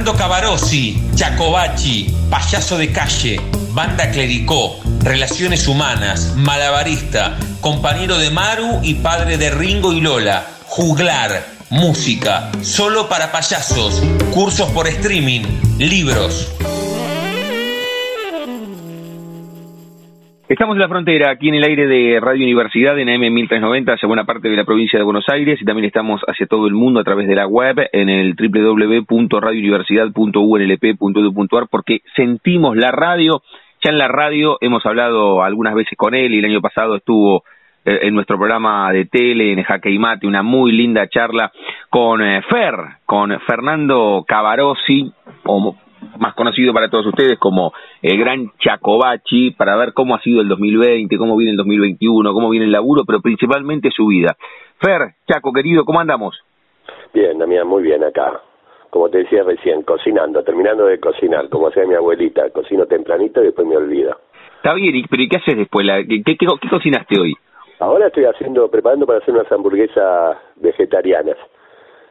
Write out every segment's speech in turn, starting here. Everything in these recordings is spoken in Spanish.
Fernando Cavarossi, Chacobachi, payaso de calle, banda clericó, relaciones humanas, malabarista, compañero de Maru y padre de Ringo y Lola, juglar, música, solo para payasos, cursos por streaming, libros. Estamos en la frontera, aquí en el aire de Radio Universidad, en AM 1390, hacia buena parte de la provincia de Buenos Aires, y también estamos hacia todo el mundo a través de la web, en el www.radiouniversidad.unlp.edu.ar, porque sentimos la radio, ya en la radio hemos hablado algunas veces con él, y el año pasado estuvo eh, en nuestro programa de tele, en Jaque y Mate, una muy linda charla con eh, Fer, con Fernando Cavarossi, o más conocido para todos ustedes como el gran Chacobachi, para ver cómo ha sido el 2020, cómo viene el 2021, cómo viene el laburo, pero principalmente su vida. Fer, Chaco, querido, ¿cómo andamos? Bien, Damián, muy bien acá. Como te decía recién, cocinando, terminando de cocinar, como hacía mi abuelita, cocino tempranito y después me olvido. Está bien, pero ¿y qué haces después? ¿Qué, qué, cocinaste hoy? Ahora estoy haciendo, preparando para hacer unas hamburguesas vegetarianas.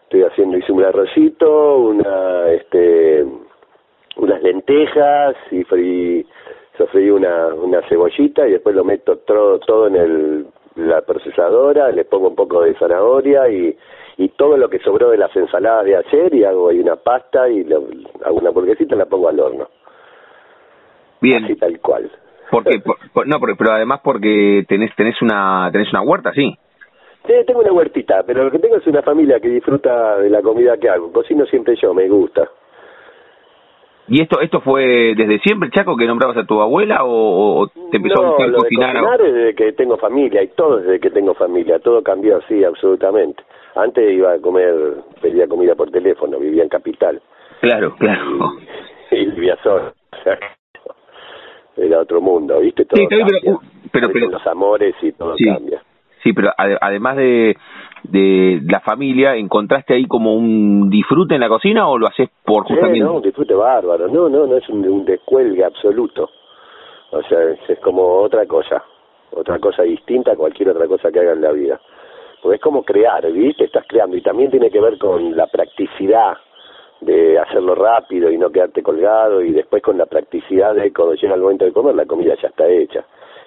Estoy haciendo, hice un arrocito, una, este, unas lentejas y frí, sofrí una, una cebollita y después lo meto todo, todo en el, la procesadora, le pongo un poco de zanahoria y, y todo lo que sobró de las ensaladas de ayer y hago ahí una pasta y hago una burguesita y la pongo al horno. Bien. Así tal cual. Porque, no, pero, pero además porque tenés, tenés una, tenés una huerta, sí. Sí, tengo una huertita, pero lo que tengo es una familia que disfruta de la comida que hago. Cocino siempre yo, me gusta. ¿Y esto esto fue desde siempre, Chaco, que nombrabas a tu abuela o, te empezó a gustar cocinar? No, desde que tengo familia y todo desde que tengo familia. Todo cambió así, absolutamente. Antes iba a comer, pedía comida por teléfono, vivía en Capital. Claro, claro. Y, vivía solo. Era otro mundo, ¿viste? Todo sí, pero, pero, pero, los amores y todo cambia. Sí, pero además de de la familia, ¿encontraste ahí como un disfrute en la cocina o lo haces por justamente? no, un disfrute bárbaro, no, no, no es un, descuelgue absoluto, o sea, es, como otra cosa, otra cosa distinta a cualquier otra cosa que haga en la vida, porque es como crear, ¿viste? Estás creando. Y también tiene que ver con la practicidad de hacerlo rápido y no quedarte colgado y después con la practicidad de cuando llega el momento de comer la comida ya está hecha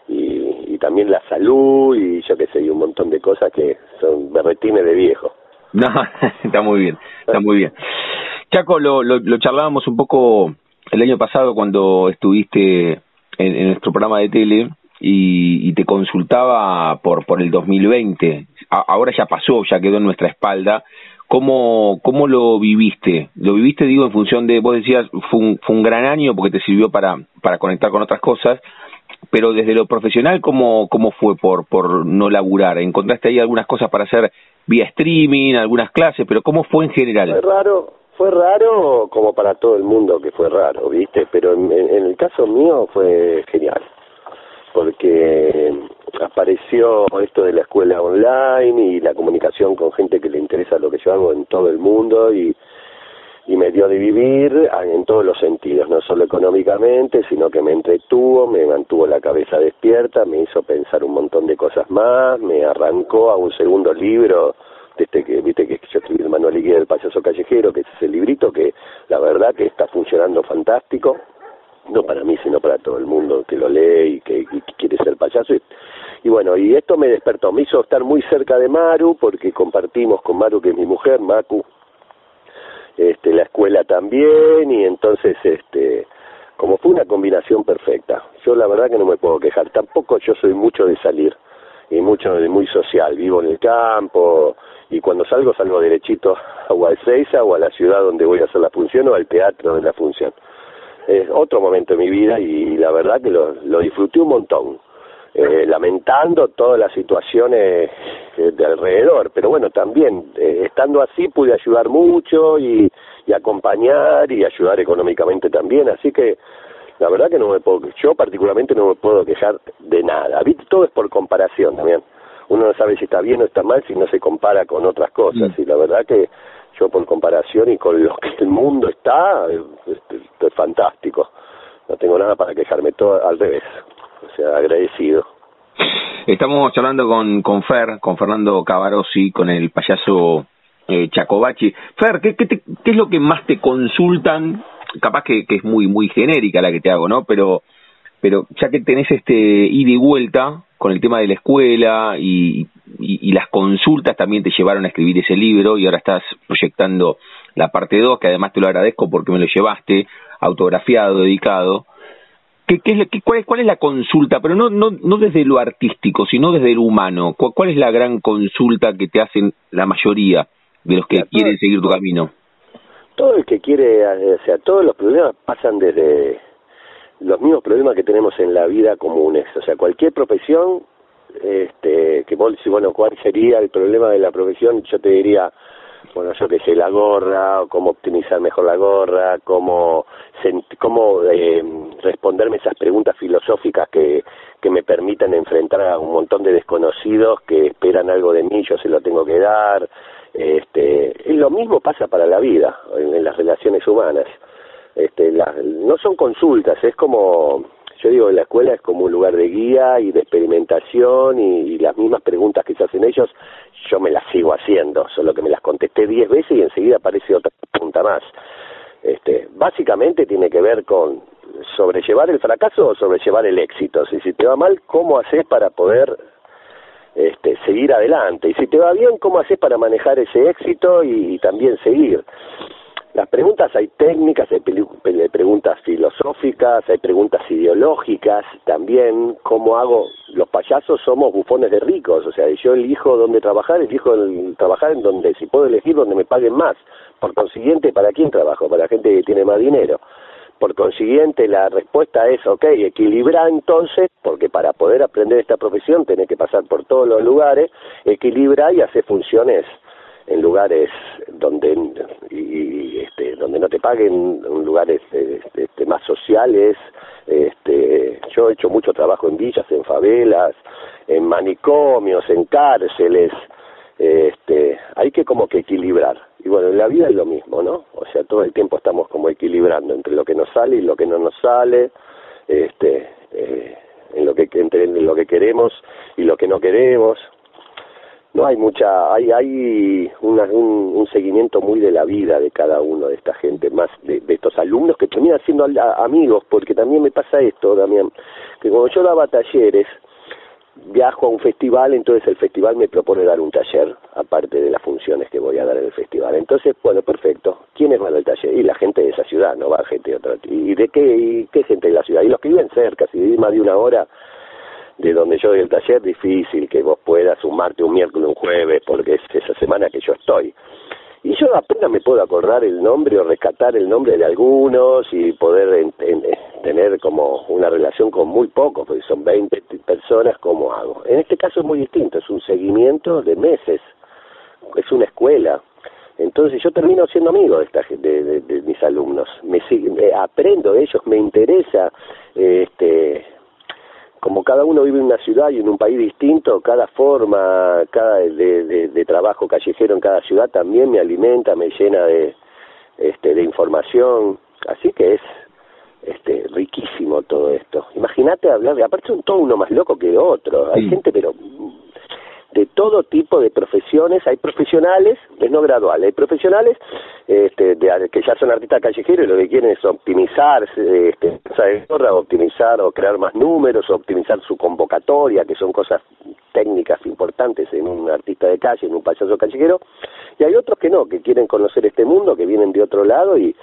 y, y también la salud y yo qué sé, y un montón de cosas que son berretines de viejo. No, está muy bien, está muy bien. Chaco, lo, lo, charlábamos un poco el año pasado cuando estuviste en, nuestro programa de tele y, te consultaba por, por el 2020. ahora ya pasó, ya quedó en nuestra espalda. ¿Cómo, ¿Cómo lo viviste? ¿Lo viviste, digo, en función de, vos decías, fue un, fue un gran año porque te sirvió para, para conectar con otras cosas, pero desde lo profesional, ¿cómo, cómo fue por, por no laburar? ¿Encontraste ahí algunas cosas para hacer vía streaming, algunas clases, pero cómo fue en general? Fue raro, fue raro como para todo el mundo que fue raro, ¿viste? Pero en, en el caso mío fue genial, porque apareció esto de la escuela online y la comunicación con gente que le interesa lo que yo hago en todo el mundo y y me dio de vivir en todos los sentidos, no solo económicamente, sino que me entretuvo, me mantuvo la cabeza despierta, me hizo pensar un montón de cosas más, me arrancó a un segundo libro, de este que viste que yo escribí el manual del payaso callejero, que es ese librito que la verdad que está funcionando fantástico, no para mí, sino para todo el mundo que lo lee y que, quiere ser payaso. Y, y, bueno, y esto me despertó, me hizo estar muy cerca de Maru, porque compartimos con Maru, que es mi mujer, Macu, este, la escuela también y entonces este como fue una combinación perfecta. Yo la verdad que no me puedo quejar. Tampoco yo soy mucho de salir y mucho de muy social. Vivo en el campo y cuando salgo salgo derechito a Guadalajara o a la ciudad donde voy a hacer la función o al teatro de la función. Es otro momento de mi vida y la verdad que lo, lo disfruté un montón eh, lamentando todas las situaciones eh, de alrededor, pero bueno, también eh, estando así pude ayudar mucho y, y acompañar y ayudar económicamente también, así que la verdad que no me puedo, yo particularmente no me puedo quejar de nada, todo es por comparación también. uno no sabe si está bien o está mal si no se compara con otras cosas. Mm. Y la verdad que yo por comparación y con lo que el mundo está, es fantástico. No tengo nada para quejarme, todo al revés. O sea, agradecido. Estamos hablando con, con Fer, con Fernando Cavarossi, con el payaso eh, Chacobachi. Fer, ¿qué, qué, ¿qué es lo que más te consultan? Capaz que, que es muy muy genérica la que te hago, ¿no? Pero pero ya que tenés este ida y vuelta con el tema de la escuela y, y, las consultas también te llevaron a escribir ese libro y ahora estás proyectando la parte 2, que además te lo agradezco porque me lo llevaste autografiado, dedicado. ¿Qué, qué, qué, cuál, es, ¿Cuál es la consulta? Pero no, no, no desde lo artístico, sino desde lo humano. ¿Cuál, cuál es la gran consulta que te hacen la mayoría de los que quieren seguir tu camino? Todo el que quiere, o sea, todos los problemas pasan desde los mismos problemas que tenemos en la vida comunes. O sea, cualquier profesión, este, que vos decís, bueno, ¿cuál sería el problema de la profesión? Yo te diría, bueno, yo que sé, la gorra, o cómo optimizar mejor la gorra, cómo, cómo eh, responderme esas preguntas filosóficas que, que me permitan enfrentar a un montón de desconocidos que esperan algo de mí, yo se lo tengo que dar. Este, lo mismo pasa para la vida, en las relaciones humanas este, no son consultas, es como, yo digo, la escuela es como un lugar de guía y de experimentación y, las mismas preguntas que se hacen ellos, yo me las sigo haciendo, solo que me las contesté diez veces y enseguida aparece otra pregunta más. Este, básicamente tiene que ver con sobrellevar el fracaso o sobrellevar el éxito. Si, si te va mal, ¿cómo haces para poder este, seguir adelante? Y si te va bien, ¿cómo haces para manejar ese éxito y también seguir? Las preguntas hay técnicas, hay preguntas filosóficas, hay preguntas ideológicas también. ¿Cómo hago? Los payasos somos bufones de ricos, o sea, yo elijo dónde trabajar, elijo trabajar en donde, si puedo elegir, donde me paguen más. Por consiguiente, ¿para quién trabajo? Para la gente que tiene más dinero. Por consiguiente, la respuesta es, ok, equilibra entonces, porque para poder aprender esta profesión tenés que pasar por todos los lugares, equilibra y hacer funciones en lugares donde y, este, donde no te paguen en lugares este, este, más sociales este yo he hecho mucho trabajo en villas en favelas en manicomios en cárceles este hay que como que equilibrar. Y bueno en la vida es lo mismo no o sea todo el tiempo estamos como equilibrando entre lo que nos sale y lo que no nos sale este eh, en lo que entre lo que queremos y lo que no queremos no hay mucha, hay, hay un, un, seguimiento muy de la vida de cada uno de esta gente, más de, estos alumnos que terminan siendo amigos, porque también me pasa esto, Damián, que cuando yo daba talleres, viajo a un festival, entonces el festival me propone dar un taller, aparte de las funciones que voy a dar en el festival. Entonces, bueno, perfecto. ¿Quiénes van al taller? Y la gente de esa ciudad, no va gente de otra. ¿Y de qué, y qué gente de la ciudad? Y los que viven cerca, si vivís más de una hora, de donde yo doy el taller, difícil que vos puedas sumarte un miércoles, un jueves, porque es esa semana que yo estoy. Y yo apenas me puedo acordar el nombre o rescatar el nombre de algunos y poder tener como una relación con muy pocos, porque son 20 personas, ¿cómo hago? En este caso es muy distinto, es un seguimiento de meses, es una escuela. Entonces yo termino siendo amigo de, esta, de, de, mis alumnos, me, me aprendo de ellos, me interesa este como cada uno vive en una ciudad y en un país distinto, cada forma cada de, de, trabajo callejero en cada ciudad también me alimenta, me llena de, este, de información, así que es este, riquísimo todo esto. Imagínate hablar, de, aparte son todo uno más loco que otro, hay gente pero de todo tipo de profesiones, hay profesionales, es no gradual, hay profesionales este, de, que ya son artistas callejeros y lo que quieren es optimizar, este, optimizar o crear más números, optimizar su convocatoria, que son cosas técnicas importantes en un artista de calle, en un payaso callejero, y hay otros que no, que quieren conocer este mundo, que vienen de otro lado y,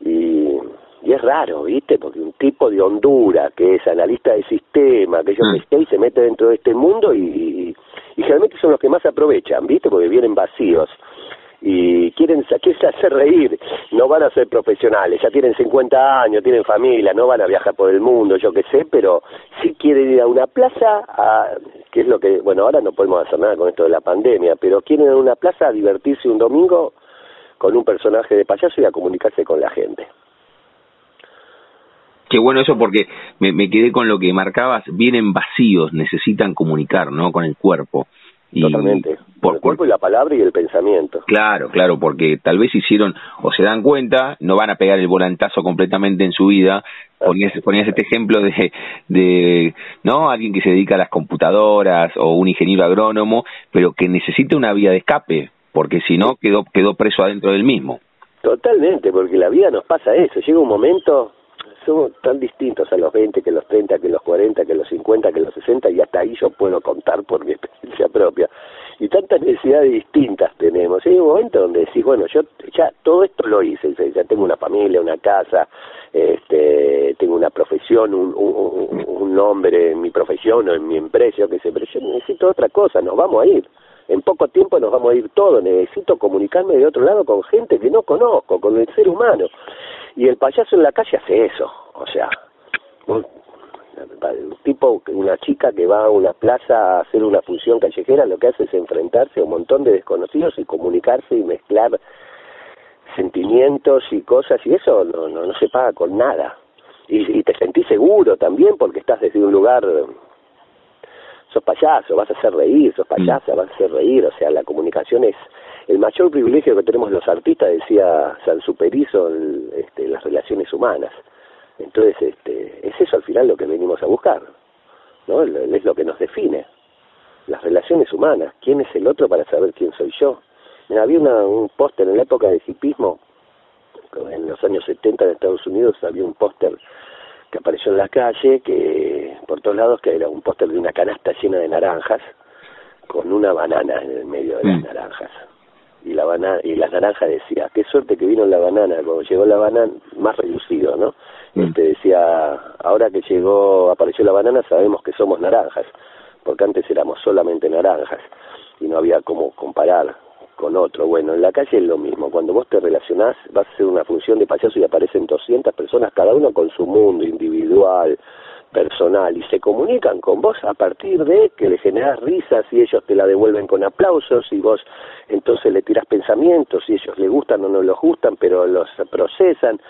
y y es raro, ¿viste? Porque un tipo de Honduras, que es analista de sistema, que yo mm. y se mete dentro de este mundo y, y generalmente son los que más aprovechan, ¿viste? Porque vienen vacíos y quieren se hacer reír, no van a ser profesionales, ya tienen 50 años, tienen familia, no van a viajar por el mundo, yo qué sé, pero si quieren ir a una plaza, a, que es lo que, bueno, ahora no podemos hacer nada con esto de la pandemia, pero quieren ir a una plaza a divertirse un domingo con un personaje de payaso y a comunicarse con la gente. Qué bueno eso porque me, me quedé con lo que marcabas, vienen vacíos, necesitan comunicar, ¿no? Con el cuerpo. Totalmente. Por, el cuerpo y la palabra y el pensamiento. Claro, claro, porque tal vez hicieron o se dan cuenta, no van a pegar el volantazo completamente en su vida. Ponías, ponías este ejemplo de, de, ¿no? Alguien que se dedica a las computadoras o un ingeniero agrónomo, pero que necesita una vía de escape, porque si no quedó, quedó preso adentro del mismo. Totalmente, porque la vida nos pasa eso. Llega un momento somos tan distintos a los 20 que los 30, que los 40, que los 50, que los 60 y hasta ahí yo puedo contar por mi experiencia propia. Y tantas necesidades distintas tenemos. hay un momento donde decís, bueno, yo ya todo esto lo hice, ya tengo una familia, una casa, este, tengo una profesión, un, un, un nombre en mi profesión o en mi empresa, qué sé, pero yo necesito otra cosa, nos vamos a ir. En poco tiempo nos vamos a ir todos, necesito comunicarme de otro lado con gente que no conozco, con el ser humano. Y el payaso en la calle hace eso, o sea, un, tipo, una chica que va a una plaza a hacer una función callejera, lo que hace es enfrentarse a un montón de desconocidos y comunicarse y mezclar sentimientos y cosas, y eso no, no, no se paga con nada. Y, y te sentís seguro también porque estás desde un lugar sos payaso, vas a hacer reír, sos payasa, vas a hacer reír, o sea, la comunicación es el mayor privilegio que tenemos los artistas, decía San Superizo, este, las relaciones humanas. Entonces, este, es eso al final lo que venimos a buscar, ¿no? Es lo que nos define, las relaciones humanas, quién es el otro para saber quién soy yo. había una, un póster en la época del hipismo, en los años 70 en Estados Unidos había un póster que apareció en la calle, que por todos lados, que era un póster de una canasta llena de naranjas, con una banana en el medio de las mm. naranjas y la banana y la naranja decía qué suerte que vino la banana cuando llegó la banana más reducido no mm. este decía ahora que llegó apareció la banana sabemos que somos naranjas porque antes éramos solamente naranjas y no había cómo comparar con otro bueno en la calle es lo mismo cuando vos te relacionás vas a hacer una función de payaso y aparecen 200 personas cada uno con su mundo individual personal y se comunican con vos a partir de que le generas risas y ellos te la devuelven con aplausos y vos entonces le tirás pensamientos y ellos le gustan o no los gustan pero los procesan.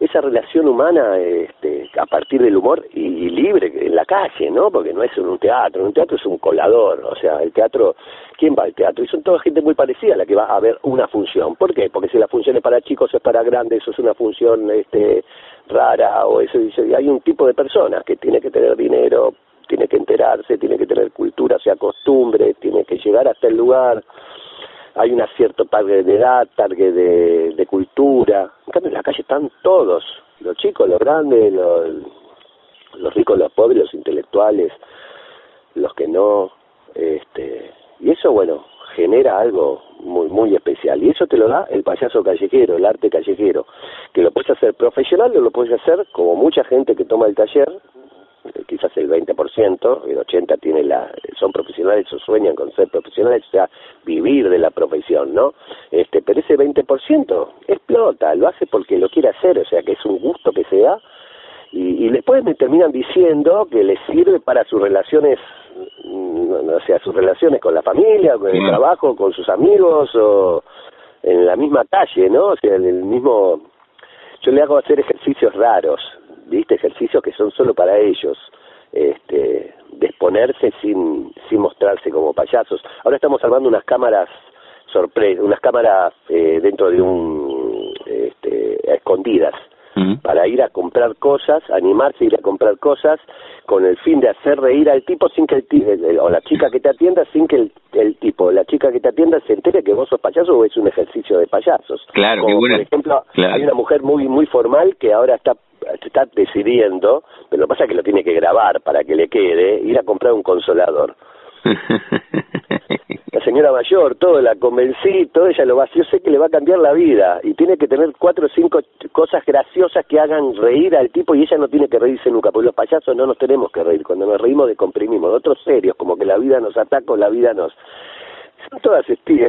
Esa relación humana este, a partir del humor y, libre en la calle no porque no es un teatro un teatro es un colador o sea el teatro quién va al teatro y son toda gente muy parecida a la que va a ver una función. ¿por qué? porque si la función es para chicos es para grandes eso es una función este rara o eso dice hay un tipo de personas que tiene que tener dinero tiene que enterarse tiene que tener cultura sea costumbre tiene que llegar hasta el lugar. Hay una cierto target de edad target de, de cultura. En cambio en la calle están todos los chicos los grandes los, los ricos los pobres los intelectuales los que no este y eso bueno genera algo muy muy especial y eso te lo da el payaso callejero, el arte callejero, que lo puedes hacer profesional o lo puedes hacer como mucha gente que toma el taller, eh, quizás el 20%, el 80 tiene la son profesionales o sueñan con ser profesionales, o sea, vivir de la profesión, ¿no? Este, pero ese 20% explota, lo hace porque lo quiere hacer, o sea, que es un gusto que se da y, y después me terminan diciendo que les sirve para sus relaciones o sea, sus relaciones con la familia, con el trabajo, con sus amigos o en la misma calle, ¿no? O sea, en el mismo... Yo le hago hacer ejercicios raros, ¿viste? Ejercicios que son solo para ellos, este, de exponerse sin, sin mostrarse como payasos. Ahora estamos armando unas cámaras sorpresa, unas cámaras eh, dentro de un... Este, escondidas, para ir a comprar cosas, animarse a ir a comprar cosas con el fin de hacer reír al tipo sin que el, o la chica que te atienda sin que el, el tipo la chica que te atienda se entere que vos sos payaso o es un ejercicio de payasos. Claro, Como, Por ejemplo, hay una mujer muy muy formal que ahora está está decidiendo, pero lo que pasa es que lo tiene que grabar para que le quede, ir a comprar un consolador. señora mayor, todo, la convencí, todo ella lo va, yo sé que le va a cambiar la vida y tiene que tener cuatro o cinco cosas graciosas que hagan reír al tipo y ella no tiene que reírse nunca, porque los payasos no nos tenemos que reír, cuando nos reímos descomprimimos, de otros serios, como que la vida nos ataca o la vida nos... Son todas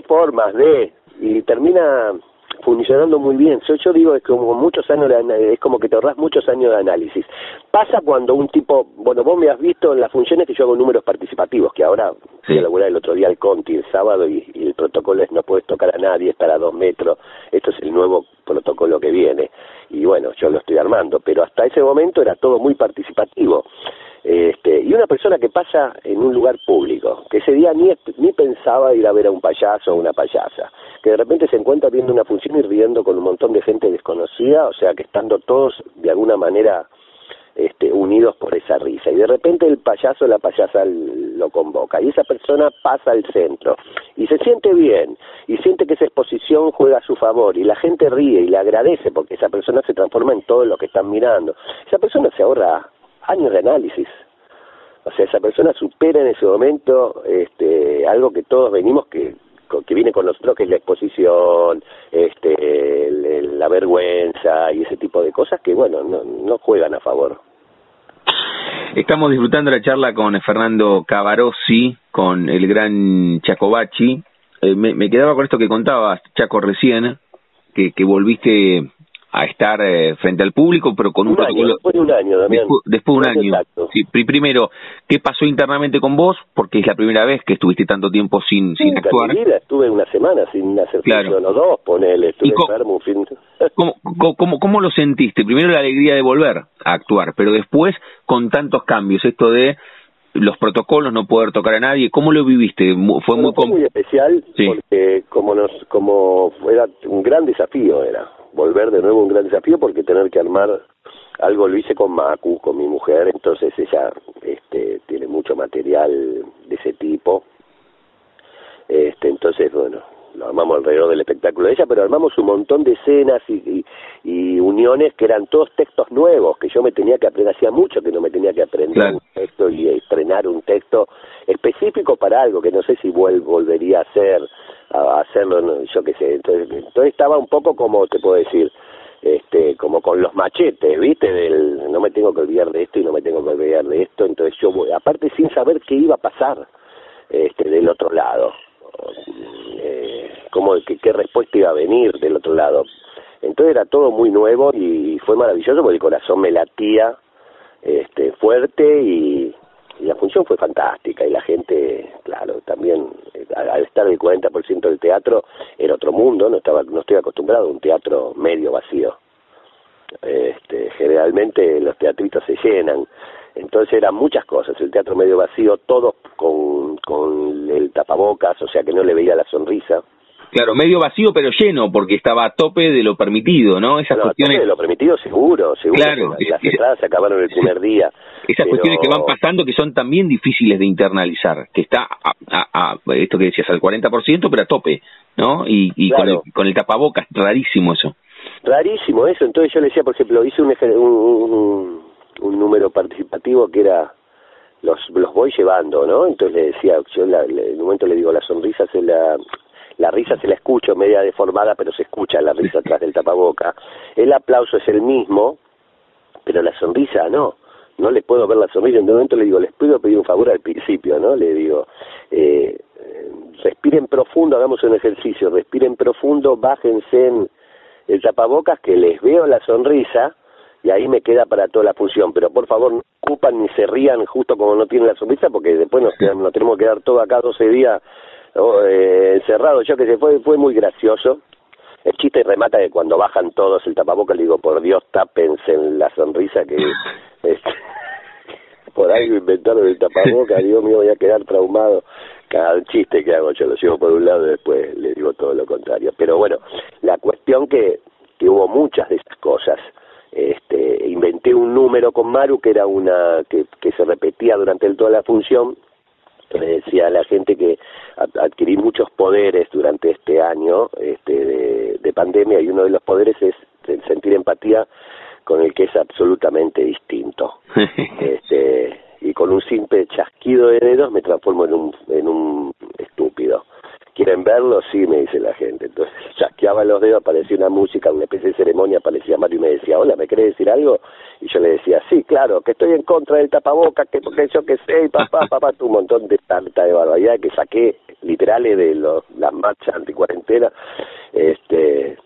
formas de... y termina funcionando muy bien. Yo, yo digo, es como muchos años, de, es como que te ahorras muchos años de análisis. Pasa cuando un tipo, bueno, vos me has visto en las funciones que yo hago números participativos, que ahora fui a laburar el otro día al Conti el sábado y, el protocolo es no puedes tocar a nadie, estar a dos metros. Esto es el nuevo protocolo que viene. Y bueno, yo lo estoy armando, pero hasta ese momento era todo muy participativo. Este, y una persona que pasa en un lugar público, que ese día ni, ni pensaba ir a ver a un payaso o una payasa, que de repente se encuentra viendo una función y riendo con un montón de gente desconocida, o sea que estando todos de alguna manera este, unidos por esa risa. Y de repente el payaso o la payasa lo convoca y esa persona pasa al centro y se siente bien y siente que esa exposición juega a su favor y la gente ríe y le agradece porque esa persona se transforma en todo lo que están mirando. Esa persona se ahorra años de análisis. O sea, esa persona supera en ese momento este, algo que todos venimos que que viene con nosotros que es la exposición, este, la vergüenza y ese tipo de cosas que bueno no, no juegan a favor. Estamos disfrutando la charla con Fernando Cavarossi, con el gran Chacobachi. Eh, me, me, quedaba con esto que contabas, Chaco, recién, que, que volviste a estar eh, frente al público, pero con un, protocolo. después de un año, Después, de un año. Sí, primero, ¿qué pasó internamente con vos? Porque es la primera vez que estuviste tanto tiempo sin, sin actuar. Vida, estuve una semana sin hacer claro. o dos, ponele, estuve enfermo un fin. ¿cómo, cómo, ¿Cómo lo sentiste? Primero la alegría de volver a actuar, pero después con tantos cambios, esto de los protocolos, no poder tocar a nadie, ¿cómo lo viviste? Fue muy, fue muy especial porque como nos como era un gran desafío era volver de nuevo un gran desafío porque tener que armar algo lo hice con Macu, con mi mujer, entonces ella este, tiene mucho material de ese tipo. Este, entonces, bueno, lo armamos alrededor del espectáculo de ella, pero armamos un montón de escenas y, y, uniones que eran todos textos nuevos, que yo me tenía que aprender, hacía mucho que no me tenía que aprender un texto y estrenar un texto específico para algo, que no sé si volvería a hacer, a hacerlo, yo qué sé, entonces, entonces estaba un poco como, te puedo decir, este como con los machetes, ¿viste? Del no me tengo que olvidar de esto y no me tengo que olvidar de esto, entonces yo voy, aparte sin saber qué iba a pasar este del otro lado. Eh, cómo qué, qué respuesta iba a venir del otro lado. Entonces era todo muy nuevo y fue maravilloso porque el corazón me latía este fuerte y, la función fue fantástica y la gente, claro, también eh, al estar el 40% del teatro era otro mundo, no estaba no estoy acostumbrado a un teatro medio vacío. Este, generalmente los teatritos se llenan, entonces eran muchas cosas, el teatro medio vacío, todos con, con el tapabocas, o sea que no le veía la sonrisa, Claro, medio vacío pero lleno, porque estaba a tope de lo permitido, ¿no? Esas cuestiones... de lo permitido seguro, seguro. Claro. las entradas se acabaron el primer día. Esas cuestiones que van pasando que son también difíciles de internalizar, que está a, a, esto que decías, al 40%, pero a tope, ¿no? Y, y con, el, con el tapabocas, rarísimo eso. Rarísimo eso, entonces yo le decía, por ejemplo, hice un, un, un número participativo que era los los voy llevando, ¿no? Entonces le decía, yo en el momento le digo, la sonrisa se la la risa se la escucho media deformada, pero se escucha la risa atrás del tapaboca. El aplauso es el mismo, pero la sonrisa no. No le puedo ver la sonrisa. En un momento le digo, les puedo pedir un favor al principio, ¿no? Le digo, eh, respiren profundo, hagamos un ejercicio, respiren profundo, bájense en el tapabocas, que les veo la sonrisa, y ahí me queda para toda la función. Pero por favor, no ocupan ni se rían justo como no tienen la sonrisa, porque después nos, nos tenemos que quedar todo acá 12 días eh, encerrado, yo que sé, fue, fue muy gracioso. El chiste remata que cuando bajan todos el tapabocas, le digo, por Dios, tápense en la sonrisa que... Este, por algo inventaron el tapabocas, digo, me voy a quedar traumado. Cada chiste que hago yo lo sigo por un lado y después le digo todo lo contrario. Pero bueno, la cuestión que, que hubo muchas de esas cosas. Este, inventé un número con Maru que era una que, que se repetía durante toda la función le decía a la gente que adquirí muchos poderes durante este año este, de, de, pandemia y uno de los poderes es el sentir empatía con el que es absolutamente distinto. este, y con un simple chasquido de dedos me transformo en un, en un estúpido. ¿Quieren verlo? Sí, me dice la gente. Entonces chasqueaba los dedos, aparecía una música, una especie de ceremonia, aparecía Mario y me decía, hola, ¿me querés decir algo? Y yo le decía, sí, claro, que estoy en contra del tapaboca, que porque yo que sé, y papá, papá, un montón de tanta de barbaridad que saqué literales de los, las marchas anticuarentena, este,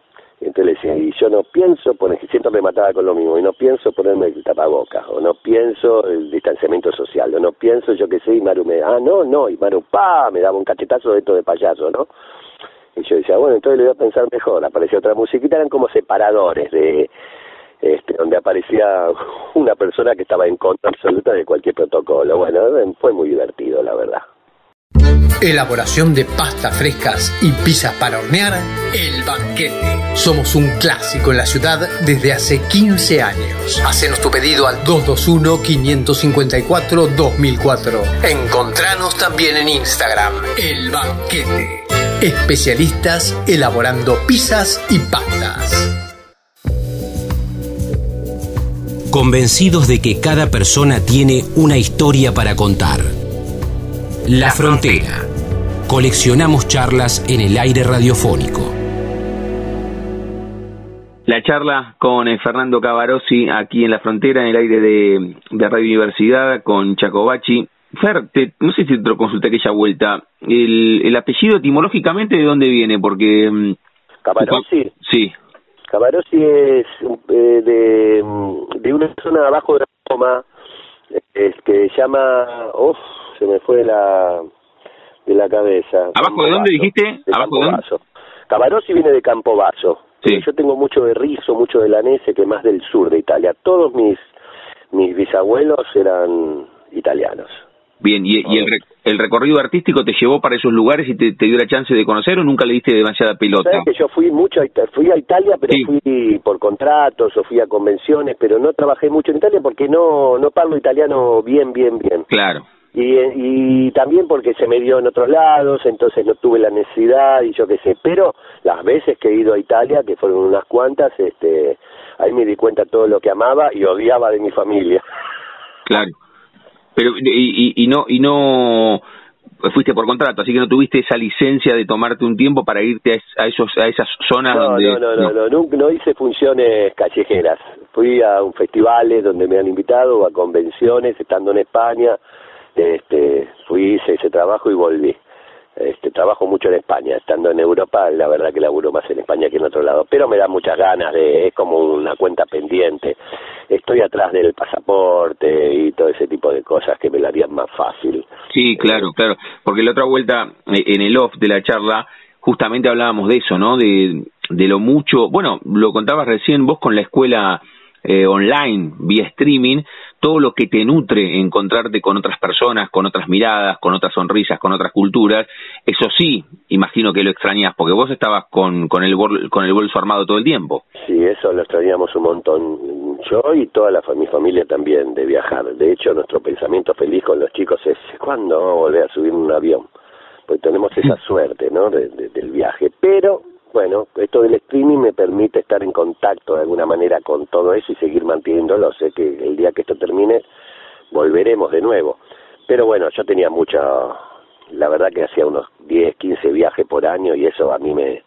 Entonces le decía, y yo no pienso poner, siempre me mataba con lo mismo, y no pienso ponerme el tapabocas, o no pienso el distanciamiento social, o no pienso, yo qué sé, y Maru me, ah, no, no, y Maru, pa, me daba un cachetazo de esto de payaso, ¿no? Y yo decía, bueno, entonces le voy a pensar mejor, apareció otra musiquita, eran como separadores de, este, donde aparecía una persona que estaba en contra absoluta de cualquier protocolo. Bueno, fue muy divertido, la verdad. Elaboración de pastas frescas y pizzas para hornear, El Banquete. Somos un clásico en la ciudad desde hace 15 años. Hacenos tu pedido al 221-554-2004. Encontranos también en Instagram, El Banquete. Especialistas elaborando pizzas y pastas. Convencidos de que cada persona tiene una historia para contar. La Frontera. Coleccionamos charlas en el aire radiofónico. La charla con eh, Fernando Cavarossi aquí en La Frontera, en el aire de, Radio Universidad, con Chacobachi. Fer, no sé si te lo consulté aquella vuelta. El, el apellido etimológicamente de dónde viene? Porque... Mm, Cavarossi. Sí. Cavarossi es eh, de, de una zona abajo de Roma, es que se llama... Uf, se me fue la de la cabeza. ¿Abajo de dónde dijiste? ¿Abajo de dónde? Cavarossi viene de Campobasso. Sí. Yo tengo mucho de Riso, mucho de Lanese, que más del sur de Italia. Todos mis mis bisabuelos eran italianos. Bien, ¿y, y el, el, recorrido artístico te llevó para esos lugares y te, te, dio la chance de conocer o nunca le diste demasiada pelota? ¿Sabes que yo fui mucho a, fui a Italia, pero fui por contratos o fui a convenciones, pero no trabajé mucho en Italia porque no no hablo italiano bien, bien, bien. Claro y, y también porque se me dio en otros lados, entonces no tuve la necesidad y yo qué sé, pero las veces que he ido a Italia, que fueron unas cuantas, este, ahí me di cuenta todo lo que amaba y odiaba de mi familia. Claro, pero y, y, no y no fuiste por contrato, así que no tuviste esa licencia de tomarte un tiempo para irte a, esos a esas zonas no, donde no no no. no, no, no hice funciones callejeras, fui a un festivales donde me han invitado, a convenciones, estando en España este, fui, hice ese trabajo y volví. Este, trabajo mucho en España, estando en Europa, la verdad que laburo más en España que en otro lado, pero me da muchas ganas de, es como una cuenta pendiente, estoy atrás del pasaporte y todo ese tipo de cosas que me lo harían más fácil. Sí, claro, claro, porque la otra vuelta, eh, en el off de la charla, justamente hablábamos de eso, ¿no? De, de lo mucho, bueno, lo contabas recién vos con la escuela eh, online, vía streaming, todo lo que te nutre encontrarte con otras personas, con otras miradas, con otras sonrisas, con otras culturas, eso sí, imagino que lo extrañas, porque vos estabas con, con, el, con el bolso armado todo el tiempo. Sí, eso lo extrañamos un montón. Yo y toda la, mi familia también de viajar. De hecho, nuestro pensamiento feliz con los chicos es, ¿cuándo vamos a volver a subir un avión? Pues tenemos esa suerte, ¿no?, del viaje. Pero bueno, esto del streaming me permite estar en contacto de alguna manera con todo eso y seguir manteniéndolo. Sé que el día que esto termine volveremos de nuevo. Pero bueno, yo tenía mucha, la verdad que hacía unos 10, 15 viajes por año y eso a mí me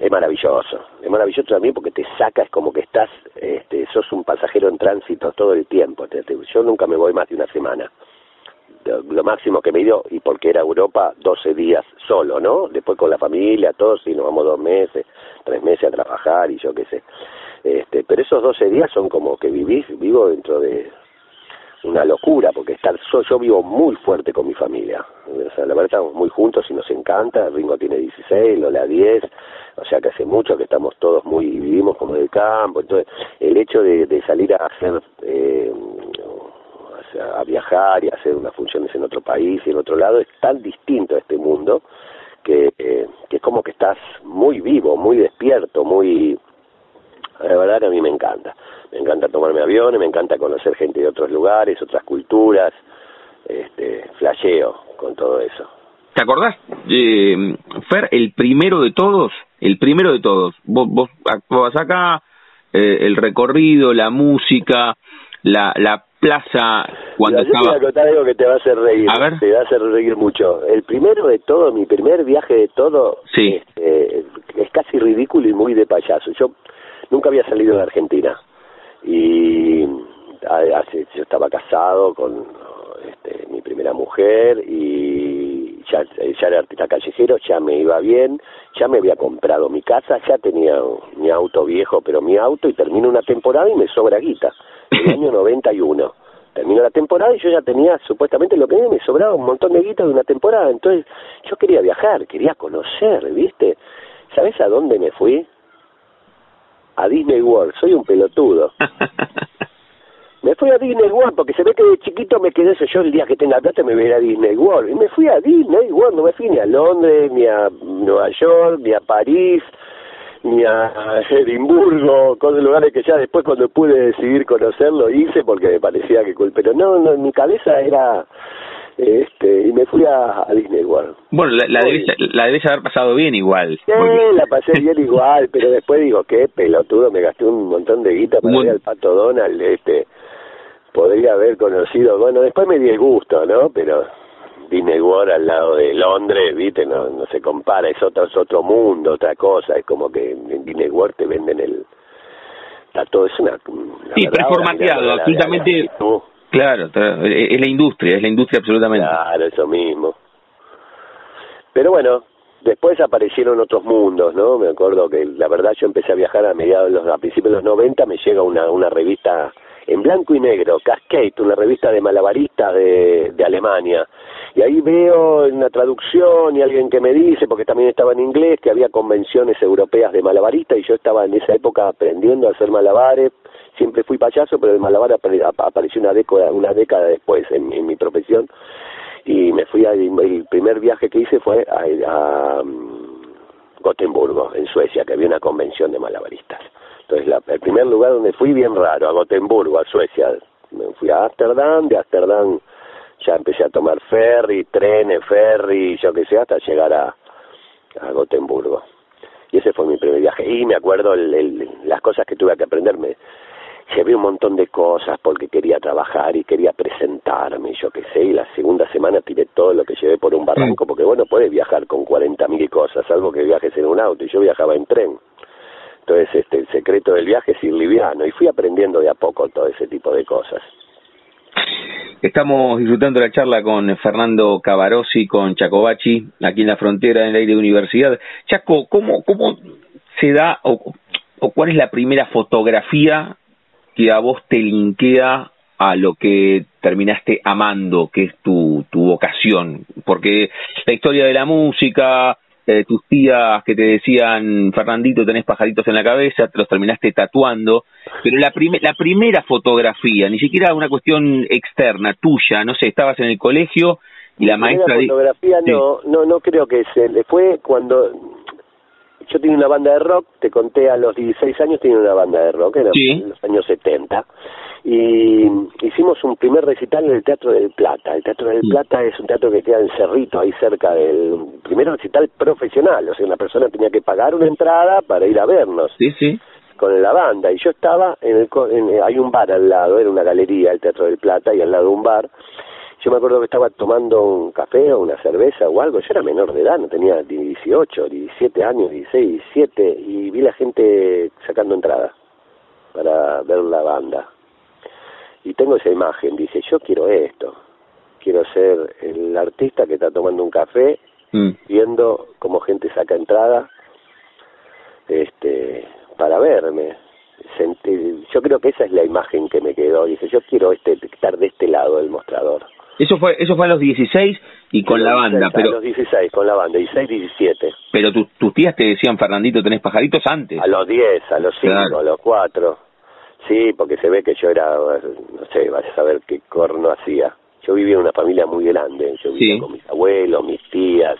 es maravilloso. Es maravilloso también porque te saca, es como que estás, este, sos un pasajero en tránsito todo el tiempo. Yo nunca me voy más de una semana lo máximo que me dio, y porque era Europa, 12 días solo, ¿no? Después con la familia, todos, y nos vamos dos meses, tres meses a trabajar y yo qué sé. Este, pero esos 12 días son como que vivís, vivo dentro de una locura, porque estar yo, yo vivo muy fuerte con mi familia. O sea, la verdad estamos muy juntos y nos encanta. Ringo tiene 16, Lola 10, o sea que hace mucho que estamos todos muy, vivimos como de campo. Entonces, el hecho de, de salir a hacer eh, a viajar y a hacer unas funciones en otro país y en otro lado, es tan distinto a este mundo que, eh, que es como que estás muy vivo, muy despierto, muy... La verdad que a mí me encanta. Me encanta tomarme aviones, me encanta conocer gente de otros lugares, otras culturas, este, flasheo con todo eso. ¿Te acordás, eh, Fer, el primero de todos? El primero de todos. Vos, vos actuabas acá, eh, el recorrido, la música, la, la plaza cuando estaba... te voy a contar algo que te va a hacer reír. A ver. Te va a hacer reír mucho. El primero de todo, mi primer viaje de todo, sí. es casi ridículo y muy de payaso. Yo nunca había salido de Argentina. Y hace, yo estaba casado con este, mi primera mujer y ya, ya era artista callejero, ya me iba bien, ya me había comprado mi casa, ya tenía mi auto viejo, pero mi auto, y termino una temporada y me sobra guita, el año 91. Terminó la temporada y yo ya tenía supuestamente lo que me sobraba un montón de guita de una temporada, entonces yo quería viajar, quería conocer, ¿viste? ¿Sabes a dónde me fui? A Disney World, soy un pelotudo. Me fui a Disney World porque se ve que de chiquito me quedé eso. Yo el día que tenga plata me voy a ir a Disney World. Y me fui a Disney World, no me fui ni a Londres, ni a Nueva York, ni a París, ni a Edimburgo, con lugares que ya después cuando pude decidir conocerlo hice porque me parecía que cool. Pero no, no, en mi cabeza era este y me fui a, Disney World. Bueno, la, la, debes, la haber pasado bien igual. Sí, la pasé bien igual, pero después digo, qué pelotudo, me gasté un montón de guita para ir al Pato Donald, este podría haber conocido, bueno, después me di el gusto, ¿no? Pero Disney World al lado de Londres, viste, no, no se compara, es otro, es otro mundo, otra cosa, es como que en Disney World te venden el... Está todo, es una... Sí, performateado, absolutamente... Claro, es la industria, es la industria absolutamente. Claro, eso mismo. Pero bueno, después aparecieron otros mundos, ¿no? Me acuerdo que la verdad yo empecé a viajar a mediados de los, a principios de los 90, me llega una, una revista en blanco y negro, Cascade, una revista de malabaristas de, de Alemania. Y ahí veo una traducción y alguien que me dice, porque también estaba en inglés, que había convenciones europeas de malabaristas y yo estaba en esa época aprendiendo a hacer malabares. Siempre fui payaso, pero el malabar apareció una década, una década después en, mi profesión. Y me fui a, el primer viaje que hice fue a, a mm, Gotemburgo, en Suecia, que había una convención de malabaristas. Entonces, la, el primer lugar donde fui bien raro, a Gotemburgo, a Suecia. Me fui a Ámsterdam, de Ámsterdam ya empecé a tomar ferry, trenes, ferry, yo qué sé, hasta llegar a, a Gotemburgo. Y ese fue mi primer viaje. Y me acuerdo el, las cosas que tuve que aprenderme. Llevé un montón de cosas porque quería trabajar y quería presentarme, yo qué sé, y la segunda semana tiré todo lo que llevé por un barranco, porque bueno, puedes viajar con cuarenta mil cosas, salvo que viajes en un auto, y yo viajaba en tren. Entonces, este, el secreto del viaje es ir liviano y fui aprendiendo de a poco todo ese tipo de cosas. Estamos disfrutando la charla con Fernando Cavarossi, con Chacobachi, aquí en la frontera en el aire de universidad. Chaco, ¿cómo, cómo se da o, o cuál es la primera fotografía que a vos te linkea a lo que terminaste amando, que es tu, tu vocación? Porque la historia de la música, eh, tus tías que te decían, Fernandito, tenés pajaritos en la cabeza, te los terminaste tatuando, pero la, la primera fotografía, ni siquiera una cuestión externa, tuya, no sé, estabas en el colegio y la, maestra... La fotografía no, no, no creo que se fue cuando yo tenía una banda de rock, te conté a los 16 años tenía una banda de rock, era en los años 70, y hicimos un primer recital en el Teatro del Plata. El Teatro del mm. Plata es un teatro que queda en Cerrito, ahí cerca del primer recital profesional, o sea, una persona tenía que pagar una entrada para ir a vernos. Sí, sí. Con la banda, y yo estaba en el. En, hay un bar al lado, era una galería, el Teatro del Plata, y al lado un bar yo me acuerdo que estaba tomando un café o una cerveza o algo, yo era menor de edad, no tenía 18, 17 años, 16, 17, y vi la gente sacando entrada para ver la banda. Y tengo esa imagen, dice, yo quiero esto, quiero ser el artista que está tomando un café, mm. viendo cómo gente saca entrada este para verme. yo creo que esa es la imagen que me quedó, dice, yo quiero este estar de este lado del mostrador. Eso fue eso fue a los 16 y con la banda, pero... A los 16, con la banda, 16, 17. Pero tus tías te decían, Fernandito, tenés pajaritos antes. A los 10, a los 5, a los 4. Sí, porque se ve que yo era, no sé, vas a saber qué corno hacía. Yo vivía en una familia muy grande, yo vivía con mis abuelos, mis tías,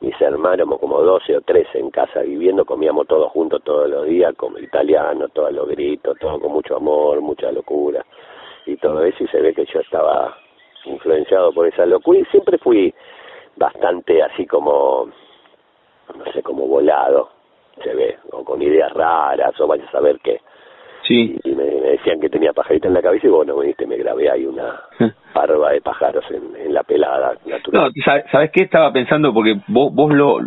mis hermanos, como 12 o 13 en casa viviendo, comíamos todos juntos todos los días, como italiano, todos los gritos, todo con mucho amor, mucha locura y todo eso, y se ve que yo estaba influenciado por esa locura y siempre fui bastante así como, no sé, como volado, se ve, o con ideas raras, o vaya a saber qué. Sí. Y me, decían que tenía pajarita en la cabeza y bueno, viniste, me grabé ahí una parva de pájaros en, en la pelada natural. No, ¿sabes qué? Estaba pensando porque vos, vos lo,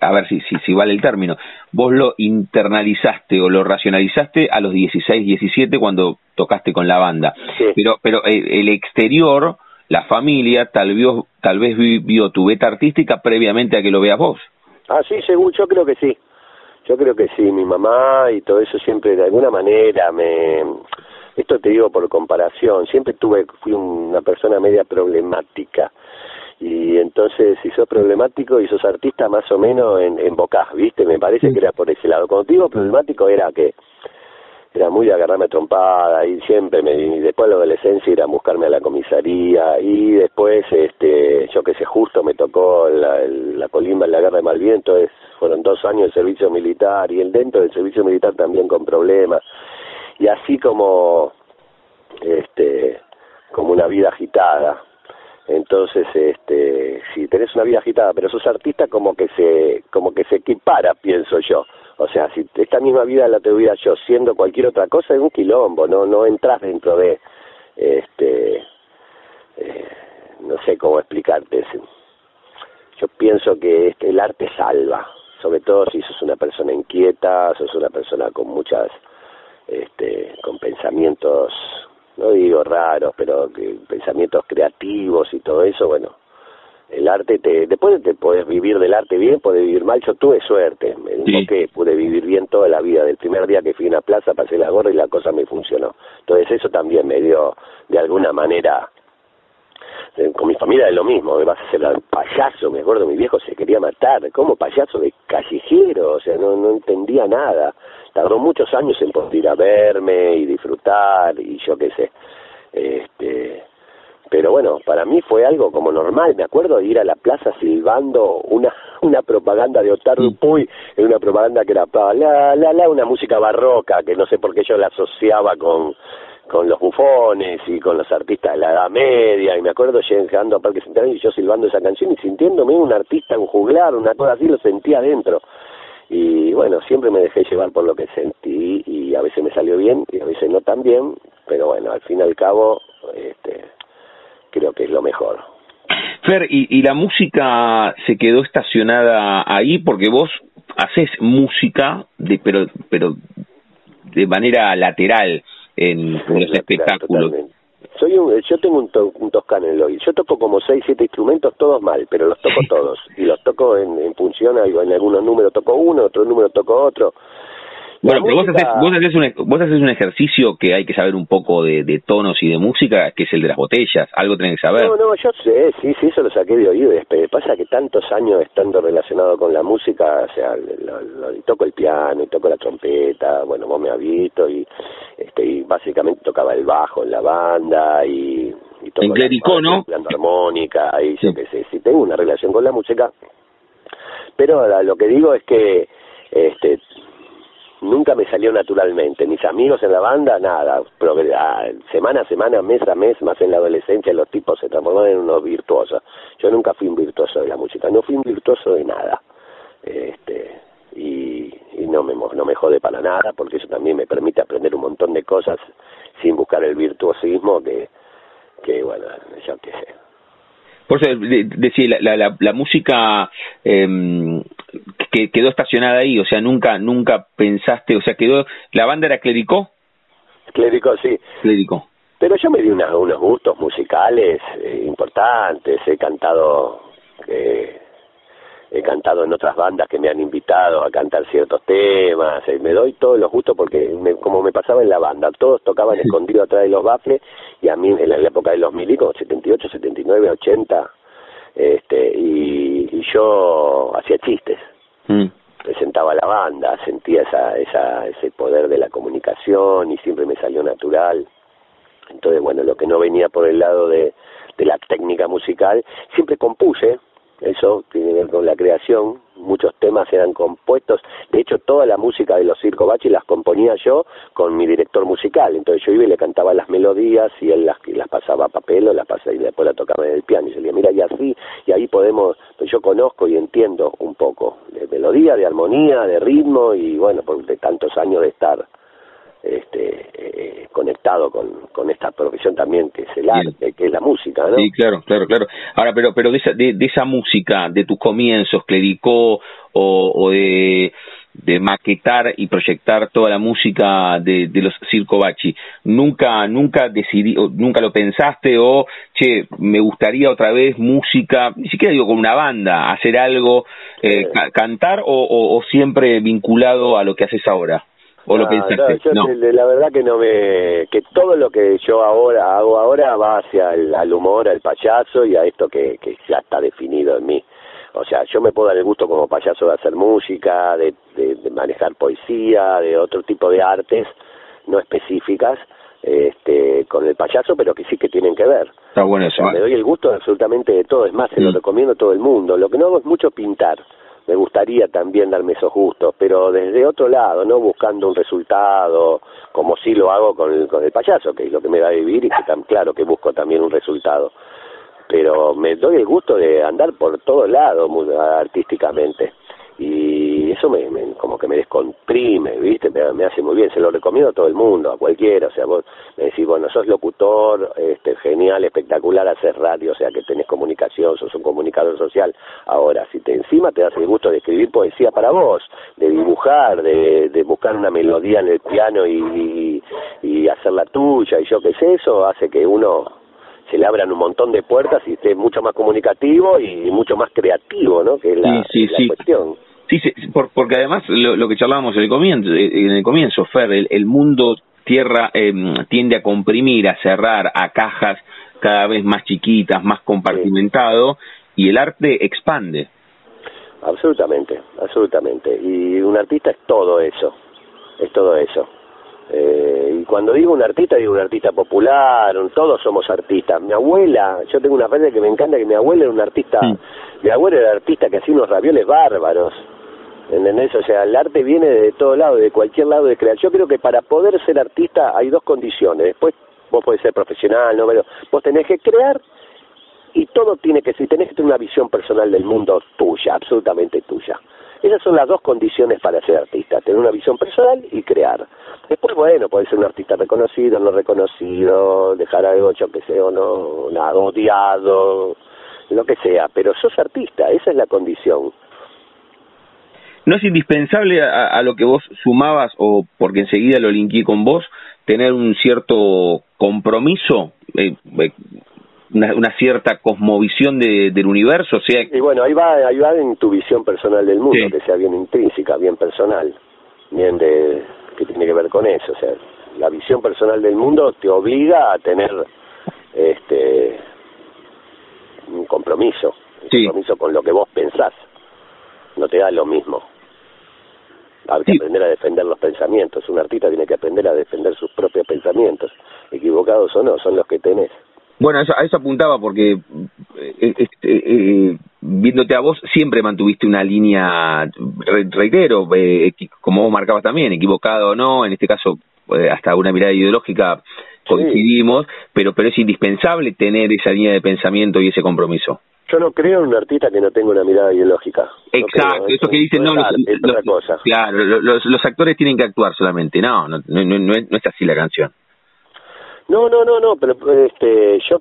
a ver si, si, si vale el término, vos lo internalizaste o lo racionalizaste a los 16, 17 cuando tocaste con la banda. Pero, pero eh, el exterior la familia tal vez, tal vez vio tu beta artística previamente a que lo veas vos. Ah, sí, según yo creo que sí. Yo creo que sí, mi mamá y todo eso siempre de alguna manera me... Esto te digo por comparación, siempre tuve, fui una persona media problemática y entonces si sos problemático y sos artista más o menos en, en ¿viste? Me parece que era por ese lado. Cuando digo problemático era que era muy de agarrarme trompada y siempre me después de la adolescencia ir a buscarme a la comisaría y después este yo que sé justo me tocó la, la colimba en la guerra de Malviento entonces fueron dos años de servicio militar y el dentro del servicio militar también con problemas. Y así como este como una vida agitada entonces este si tenés una vida agitada pero sos artista como que se como que se equipara pienso yo o sea, si esta misma vida la tuviera yo siendo cualquier otra cosa, es un quilombo, no no entras dentro de, este, eh, no sé cómo explicarte. Yo pienso que el arte salva, sobre todo si sos una persona inquieta, sos una persona con muchas, este, con pensamientos, no digo raros, pero que, pensamientos creativos y todo eso, bueno, el arte te después te puedes vivir del arte bien puedes vivir mal. Yo tuve suerte me que pude vivir bien toda la vida. Del primer día que fui a una plaza pasé la gorra y la cosa me funcionó. Entonces eso también me dio de alguna manera con mi familia es lo mismo, me vas a hacer payaso, me acuerdo, mi viejo se quería matar, como payaso de callejero, o sea, no, no entendía nada, tardó muchos años en poder ir a verme y disfrutar y yo qué sé, este, pero bueno, para mí fue algo como normal. Me acuerdo de ir a la plaza silbando una una propaganda de Otaru mm. Puy, en una propaganda que era la la la una música barroca que no sé por qué yo la asociaba con con los bufones y con los artistas de la Edad Media, y me acuerdo llegando a Parque Central y yo silbando esa canción y sintiéndome un artista, un juglar, una cosa así, lo sentía adentro. Y bueno, siempre me dejé llevar por lo que sentí y a veces me salió bien y a veces no tan bien, pero bueno, al fin y al cabo, este, creo que es lo mejor. Fer, ¿y, la música se quedó estacionada ahí porque vos haces música, de, pero, pero de manera lateral en, los espectáculos? Soy un, yo tengo un, un toscano en el oído. Yo toco como seis, siete instrumentos, todos mal, pero los toco todos. Y los toco en, en función, en algunos números toco uno, otro número toco otro. Bueno, pero vos haces, vos, haces un, vos haces un ejercicio que hay que saber un poco de, de, tonos y de música, que es el de las botellas. Algo tenés que saber. No, no, yo sé, sí, sí, eso lo saqué de oído. Pero pasa que tantos años estando relacionado con la música, o sea, lo, toco el piano y toco la trompeta, bueno, vos me has visto y, este, y básicamente tocaba el bajo en la banda y... y toco en clericó, ¿no? Armónica, y yo qué sé, sí tengo una relación con la música, pero lo que digo es que este nunca me salió naturalmente. Mis amigos en la banda, nada. Pero, ah, semana a semana, mes a mes, más en la adolescencia, los tipos se transformaron en unos virtuosos. Yo nunca fui un virtuoso de la música, no fui un virtuoso de nada. Este, y, no, me, no me jode para nada, porque eso también me permite aprender un montón de cosas sin buscar el virtuosismo que, que bueno, ya qué sé. Por eso decía, la, la, la, música eh, que quedó estacionada ahí, o sea, nunca nunca pensaste, o sea, quedó, la banda era clérico. Clérico, sí. Clérico. Pero yo me di unos gustos musicales eh, importantes, he cantado eh, he cantado en otras bandas que me han invitado a cantar ciertos temas, eh, me doy todos los gustos porque como me pasaba en la banda, todos tocaban escondido atrás de los bafles y a mí en la, época de los milicos, 78, 79, 80, este, y, y yo hacía chistes. Mm. presentaba la banda, sentía esa, esa, ese poder de la comunicación y siempre me salió natural. Entonces, bueno, lo que no venía por el lado de, de la técnica musical, siempre compuse, eso tiene que ver con la creación, muchos temas eran compuestos, de hecho toda la música de los Circo Bachi las componía yo con mi director musical, entonces yo iba y le cantaba las melodías y él las, las pasaba a papel o las pasaba y después la tocaba en el piano. Y se le decía, mira, y así, y ahí podemos, pues yo conozco y entiendo un poco de melodía, de armonía, de ritmo y bueno, por de tantos años de estar este, eh, conectado con, con esta profesión también que es el arte, que es la música, ¿no? Sí, claro, claro, claro. Ahora, pero pero de esa, de, esa música, de tus comienzos, clericó o, o de de maquetar y proyectar toda la música de, de los Circo Bachi. Nunca, nunca decidí, nunca lo pensaste o, che, me gustaría otra vez música, ni siquiera digo con una banda, hacer algo, eh, cantar o, o, siempre vinculado a lo que haces ahora. ¿O lo pensaste? No, la verdad que no me, que todo lo que yo ahora hago ahora va hacia el al humor, al payaso y a esto que, que ya está definido en mí o sea, yo me puedo dar el gusto como payaso de hacer música, de, de, manejar poesía, de otro tipo de artes no específicas, este, con el payaso, pero que sí que tienen que ver. Está bueno eso. me ¿eh? doy el gusto absolutamente de todo, es más, se lo recomiendo a todo el mundo. Lo que no hago es mucho pintar. Me gustaría también darme esos gustos, pero desde otro lado, no buscando un resultado, como sí lo hago con el, con el payaso, que es lo que me da vivir y que tan claro que busco también un resultado. Pero me doy el gusto de andar por todos lados artísticamente y eso me, como que me descomprime, ¿viste? Me, hace muy bien, se lo recomiendo a todo el mundo, a cualquiera, o sea, vos me decís, bueno, sos locutor, este, genial, espectacular, hacer radio, o sea, que tenés comunicación, sos un comunicador social, ahora, si te encima te das el gusto de escribir poesía para vos, de dibujar, de, de buscar una melodía en el piano y, y, y hacerla tuya, y yo qué sé, eso hace que uno se le abran un montón de puertas y esté mucho más comunicativo y mucho más creativo, ¿no? Que es la, sí, sí, cuestión. Sí, sí porque además lo, que charlábamos en el comienzo, eh, en el comienzo Fer, el, mundo tierra eh, tiende a comprimir, a cerrar a cajas cada vez más chiquitas, más compartimentado, y el arte expande. Absolutamente, absolutamente. Y un artista es todo eso, es todo eso. Eh, y cuando digo un artista, digo un artista popular, todos somos artistas. Mi abuela, yo tengo una frase que me encanta, que mi abuela era un artista, mi abuela era artista que hacía unos ravioles bárbaros. ¿Entendés? O sea, el arte viene de todo lado, de cualquier lado de crear. Yo creo que para poder ser artista hay dos condiciones. Después vos podés ser profesional, ¿no? Pero vos tenés que crear y todo tiene que ser, tenés que tener una visión personal del mundo tuya, absolutamente tuya. Esas son las dos condiciones para ser artista, tener una visión personal y crear. Después, bueno, puede ser un artista reconocido, no reconocido, dejar algo, yo que sé, o no, nada, odiado, lo que sea, pero sos artista, esa es la condición. ¿No es indispensable a, lo que vos sumabas, o porque enseguida lo linké con vos, tener un cierto compromiso eh, eh, una, cierta cosmovisión de, del universo, o sea... Y bueno, ahí va, ahí va en tu visión personal del mundo, que sea bien intrínseca, bien personal, bien de... que tiene que ver con eso, o sea, la visión personal del mundo te obliga a tener este un compromiso, un compromiso con lo que vos pensás, no te da lo mismo. Hay que aprender a defender los pensamientos. Un artista tiene que aprender a defender sus propios pensamientos. Equivocados o no, son los que tenés. Bueno, a eso, apuntaba porque, eh, este, eh, viéndote a vos, siempre mantuviste una línea, reitero, eh, como vos marcabas también, equivocado o no, en este caso hasta una mirada ideológica coincidimos, pero, pero es indispensable tener esa línea de pensamiento y ese compromiso. Yo no creo en un artista que no tenga una mirada ideológica. Exacto, eso que dicen, no, los, claro, los, actores tienen que actuar solamente, no, no, no, no es así la canción. No, no, no, no, pero este, yo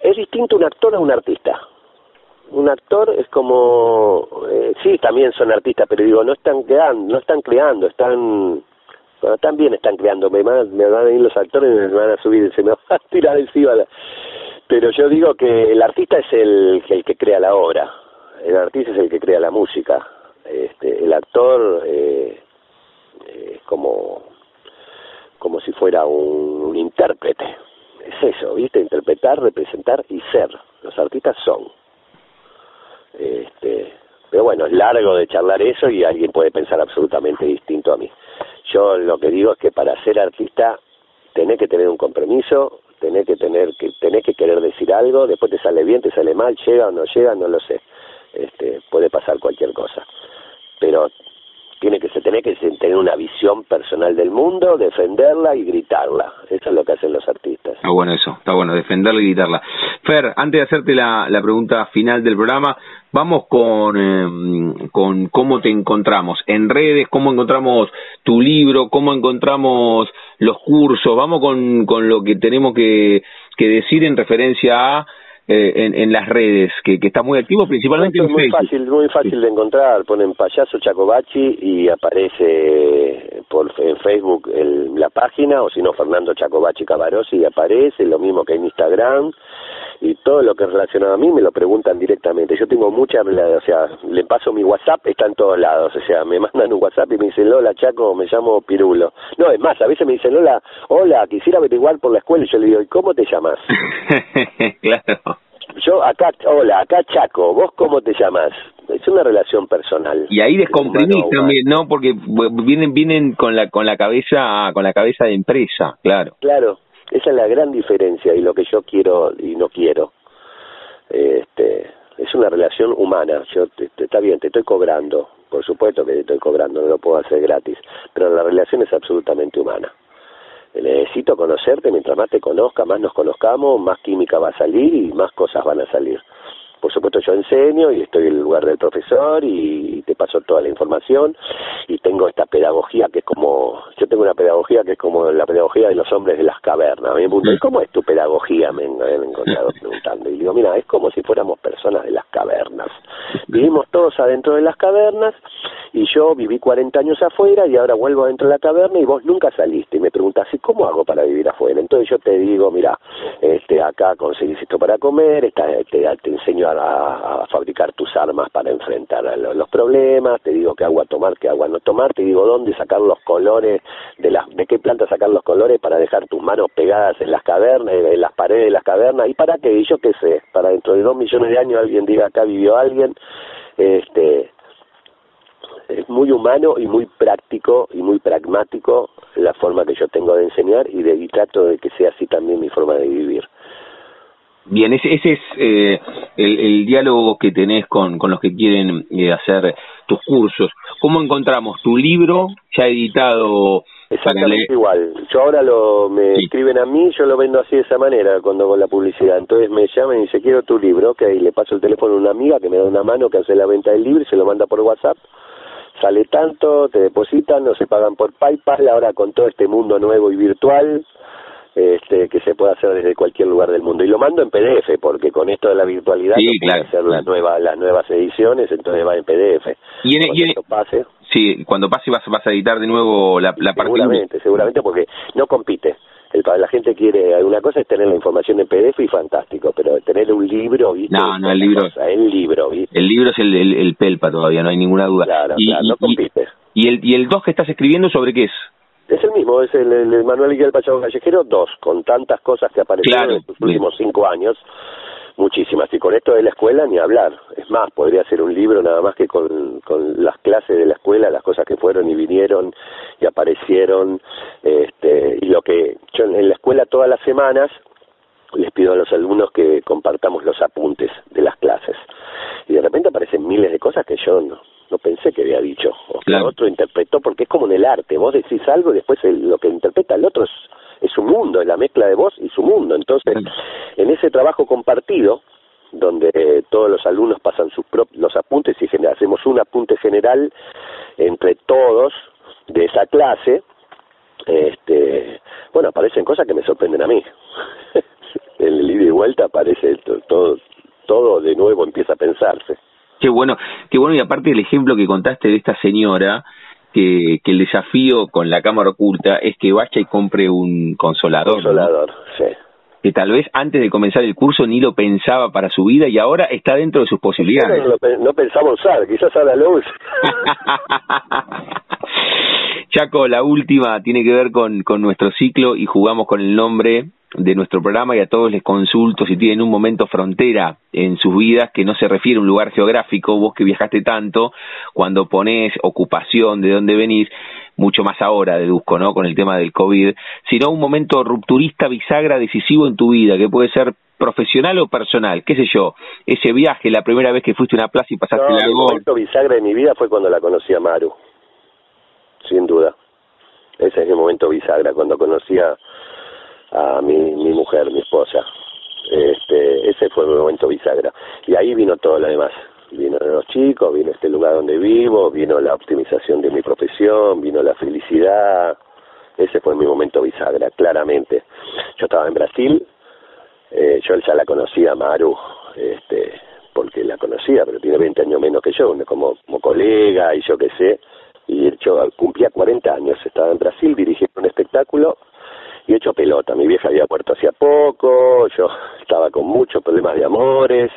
es distinto un actor a un artista. Un actor es como, eh, sí, también son artistas, pero digo, no están creando, no están creando, están, bueno, también están creando. Me van, me van a venir los actores y me van a subir, se me va a tirar encima. Pero yo digo que el artista es el, el que crea la obra, el artista es el que crea la música. Este, el actor eh, es como como si fuera un, intérprete. Es eso, ¿viste? Interpretar, representar y ser. Los artistas son. Este, pero bueno, es largo de charlar eso y alguien puede pensar absolutamente distinto a mí. Yo lo que digo es que para ser artista tenés que tener un compromiso, tenés que tener que tenés que querer decir algo, después te sale bien, te sale mal, llega o no llega, no lo sé. Este, puede pasar cualquier cosa. Pero tiene que se tiene que tener una visión personal del mundo, defenderla y gritarla. Eso es lo que hacen los artistas. Está bueno eso, está bueno, defenderla y gritarla. Fer, antes de hacerte la, la pregunta final del programa, vamos con, eh, con cómo te encontramos en redes, cómo encontramos tu libro, cómo encontramos los cursos, vamos con, con lo que tenemos que, que decir en referencia a eh, en, en, las redes, que, que está muy activo principalmente en muy Facebook. fácil, muy fácil de encontrar. Ponen payaso Chacobachi y aparece por en Facebook el, la página, o si no Fernando Chacobachi Cabarosi y aparece, lo mismo que en Instagram y todo lo que es relacionado a mí me lo preguntan directamente. Yo tengo mucha, o sea, le paso mi WhatsApp, está en todos lados, o sea, me mandan un WhatsApp y me dicen, Lola, Chaco, me llamo Pirulo. No, es más, a veces me dicen, Lola, hola, quisiera averiguar por la escuela, y yo le digo, ¿y cómo te llamas? claro. Yo acá, hola, acá Chaco, ¿vos cómo te llamas? Es una relación personal. Y ahí descomprimís también, ¿no? Porque vienen vienen con la con la cabeza con la cabeza de empresa, claro. Claro, esa es la gran diferencia y lo que yo quiero y no quiero. Este, es una relación humana. Yo está bien, te estoy cobrando, por supuesto que te estoy cobrando, no lo puedo hacer gratis, pero la relación es absolutamente humana necesito conocerte, mientras más te conozca, más nos conozcamos, más química va a salir y más cosas van a salir. Por supuesto yo enseño y estoy en el lugar del profesor y te paso toda la información y tengo esta pedagogía que es como, yo tengo una pedagogía que es como la pedagogía de los hombres de las cavernas. Me preguntan, ¿cómo es tu pedagogía? Me, me han encontrado preguntando. Y digo, mira, es como si fuéramos personas de las cavernas. Vivimos todos adentro de las cavernas y yo viví 40 años afuera y ahora vuelvo adentro de la caverna y vos nunca saliste. Y me preguntas, ¿y cómo hago para vivir afuera? Entonces yo te digo, mira, acá conseguís esto para comer, esta, te, enseño a, fabricar tus armas para enfrentar los, problemas, te digo qué agua tomar, qué agua no tomar, te digo dónde sacar los colores, de, las, de qué planta sacar los colores para dejar tus manos pegadas en las cavernas, en las paredes de las cavernas, y para qué, y yo qué sé, para dentro de dos millones de años alguien diga acá vivió alguien, este es muy humano y muy práctico y muy pragmático la forma que yo tengo de enseñar y, de, y trato de que sea así también mi forma de vivir. Bien, ese, ese es eh, el, el, diálogo que tenés con, con los que quieren eh, hacer tus cursos. ¿Cómo encontramos tu libro ya editado? Exactamente igual. Yo ahora lo me sí. escriben a mí, yo lo vendo así de esa manera cuando hago la publicidad. Entonces me llaman y dicen, quiero tu libro, ok, le paso el teléfono a una amiga que me da una mano que hace la venta del libro y se lo manda por WhatsApp sale tanto, te depositan, no se pagan por PayPal, ahora con todo este mundo nuevo y virtual, este, que se puede hacer desde cualquier lugar del mundo. Y lo mando en PDF, porque con esto de la virtualidad sí, no claro, hacer claro. las nuevas, las nuevas ediciones, entonces va en PDF. Y en, cuando y en, pase, sí, cuando pase vas, vas a editar de nuevo la, la parte seguramente, seguramente, porque no compite. El, la gente quiere, alguna cosa es tener la información en PDF y fantástico, pero tener un libro, ¿viste? No, no, el libro. Cosa, el libro, ¿viste? El libro es el, el, el, pelpa todavía, no hay ninguna duda. Claro, y, claro, no compite. Y, y, el, ¿Y el 2 que estás escribiendo sobre qué es? Es el mismo, es el, el Manuel del Pachado Callejero 2, con tantas cosas que aparecieron claro, en los últimos cinco años, muchísimas. Y con esto de la escuela ni hablar. Es más, podría ser un libro nada más que con, con las clases de la escuela, las cosas que fueron y vinieron y aparecieron. Este, y lo que yo en la escuela todas las semanas les pido a los alumnos que compartamos los apuntes de las clases. Y de repente aparecen miles de cosas que yo no, no pensé que había dicho, o que claro. otro interpretó, porque es como en el arte, vos decís algo y después el, lo que interpreta el otro es, es su mundo, es la mezcla de vos y su mundo. Entonces, en ese trabajo compartido, donde eh, todos los alumnos pasan sus los apuntes y hacemos un apunte general entre todos de esa clase, este, bueno, aparecen cosas que me sorprenden a mí. en el ida y vuelta aparece todo, todo de nuevo empieza a pensarse. Qué bueno, qué bueno y aparte el ejemplo que contaste de esta señora que, que el desafío con la cámara oculta es que vaya y compre un consolador. Consolador, ¿no? sí. Que tal vez antes de comenzar el curso ni lo pensaba para su vida y ahora está dentro de sus posibilidades. No, no, no pensaba usar, quizás ahora lo use. Chaco, la última tiene que ver con, con nuestro ciclo y jugamos con el nombre de nuestro programa y a todos les consulto si tienen un momento frontera en sus vidas que no se refiere a un lugar geográfico, vos que viajaste tanto, cuando ponés ocupación, de dónde venís, mucho más ahora deduzco, ¿no? Con el tema del COVID, sino un momento rupturista, bisagra, decisivo en tu vida, que puede ser profesional o personal, qué sé yo, ese viaje, la primera vez que fuiste a una plaza y pasaste no, la El momento bisagra de mi vida fue cuando la conocí a Maru, sin duda. Ese es el momento bisagra, cuando conocí a, a mi, mi mujer, mi esposa. Este, ese fue mi momento bisagra. Y ahí vino todo lo demás. Vino los chicos, vino este lugar donde vivo, vino la optimización de mi profesión, vino la felicidad. Ese fue mi momento bisagra, claramente. Yo estaba en Brasil, Eh, yo ya la conocía, Maru, este, porque la conocía, pero tiene 20 años menos que yo, como, como colega y yo qué sé. Y yo cumplía 40 años, estaba en Brasil dirigiendo un espectáculo y hecho pelota. Mi vieja había muerto hacía poco, yo estaba con muchos problemas de amores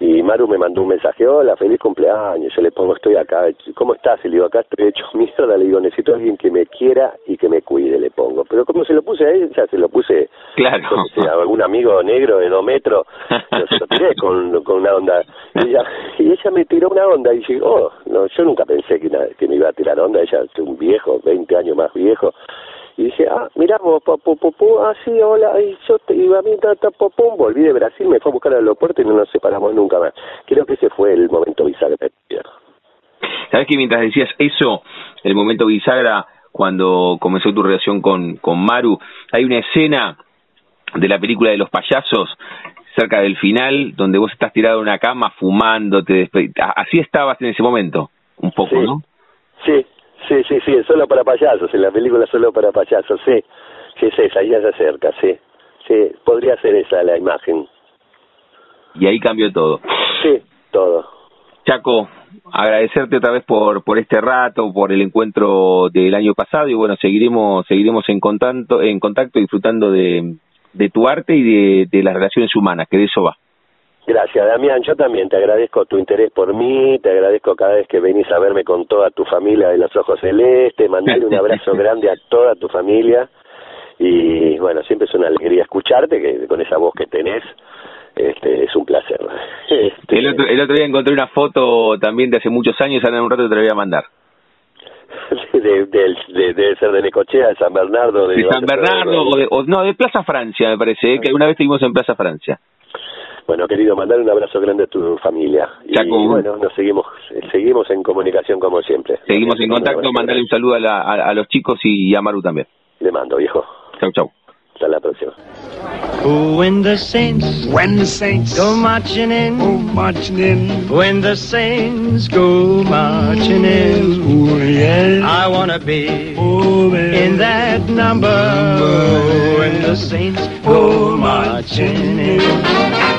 y Maru me mandó un mensaje, hola, feliz cumpleaños, yo le pongo, estoy acá, ¿cómo estás? Y le digo, acá estoy hecho mierda, le digo, necesito a alguien que me quiera y que me cuide, le pongo. Pero como se lo puse a ella, se lo puse claro. a algún amigo negro de dos metros, yo se lo tiré con, con una onda. Y ella, y ella me tiró una onda y dije, oh, no, yo nunca pensé que, que me iba a tirar onda, ella es un viejo, 20 años más viejo, y dice, ah, mira vos, ah, sí, hola, y yo te iba a mí, pum, volví de Brasil, me fue a buscar al aeropuerto y no nos separamos nunca más. Creo que ese fue el momento bisagra. ¿Sabes que mientras decías eso, el momento bisagra, cuando comenzó tu relación con, con Maru, hay una escena de la película de los payasos cerca del final, donde vos estás tirado en una cama fumando, te así estabas en ese momento, un poco, ¿no? Sí, Sí, sí, sí, solo para payasos, en la película solo para payasos, sí. Sí, es esa, ya se acerca, sí. Sí, podría ser esa la imagen. Y ahí cambió todo. Sí, todo. Chaco, agradecerte otra vez por por este rato, por el encuentro del año pasado y bueno, seguiremos seguiremos en contacto en contacto disfrutando de de tu arte y de, de las relaciones humanas, que de eso va. Gracias, Damián. Yo también te agradezco tu interés por mí, te agradezco cada vez que venís a verme con toda tu familia de los ojos celestes, mandarle un abrazo grande a toda tu familia y bueno, siempre es una alegría escucharte, que con esa voz que tenés, este, es un placer. Este, el, otro, el otro día encontré una foto también de hace muchos años, ahora en un rato te la voy a mandar. de, de, debe ser de Necochea, de San Bernardo. De, San Bernardo, o, no, de Plaza Francia, me parece, ¿eh? que una vez estuvimos en Plaza Francia. Bueno, querido, mandar un abrazo grande a tu familia. y bueno, nos seguimos seguimos en comunicación como siempre. Seguimos en contacto, mandarle un saludo a, a, los chicos y a Maru también. Le mando, viejo. Chau, chau. Hasta la próxima. When the saints, when the saints go marching in, go marching in. When the saints go marching in, oh, yeah. I wanna be oh, in that number. When the saints go marching in.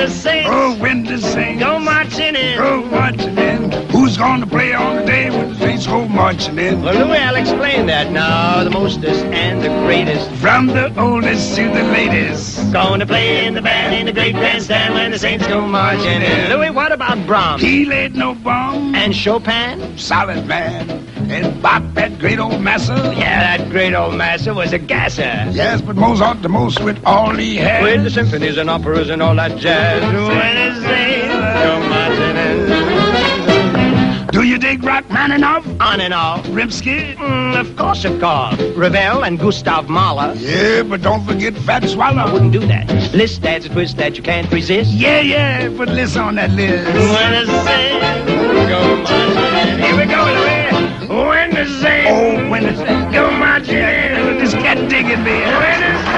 The saints. Oh, when the saints go marching in. Go marching in. Who's going to play on the day when the saints go marching in? Well, Louis, I'll explain that now. The mostest and the greatest. From the oldest to the latest. Going to play in the band in the great grandstand when the saints go marching in. Louis, what about Brahms? He laid no bomb. And Chopin? Solid man. And Bach, that great old master. Yeah, that great old master was a gasser. Yes, but Mozart the most with all he had. With the symphonies and operas and all that jazz. Do you dig Rachmaninoff? On and off. Rimsky? Mm, of course, of course. Ravel and Gustav Mahler. Yeah, but don't forget Fat Swallow. I wouldn't do that. List that's a twist that you can't resist. Yeah, yeah, put list on that list. When the saints go Here we go, Louis. Wednesday. Oh, Wednesday. Go my in with this cat digging me. Wednesday.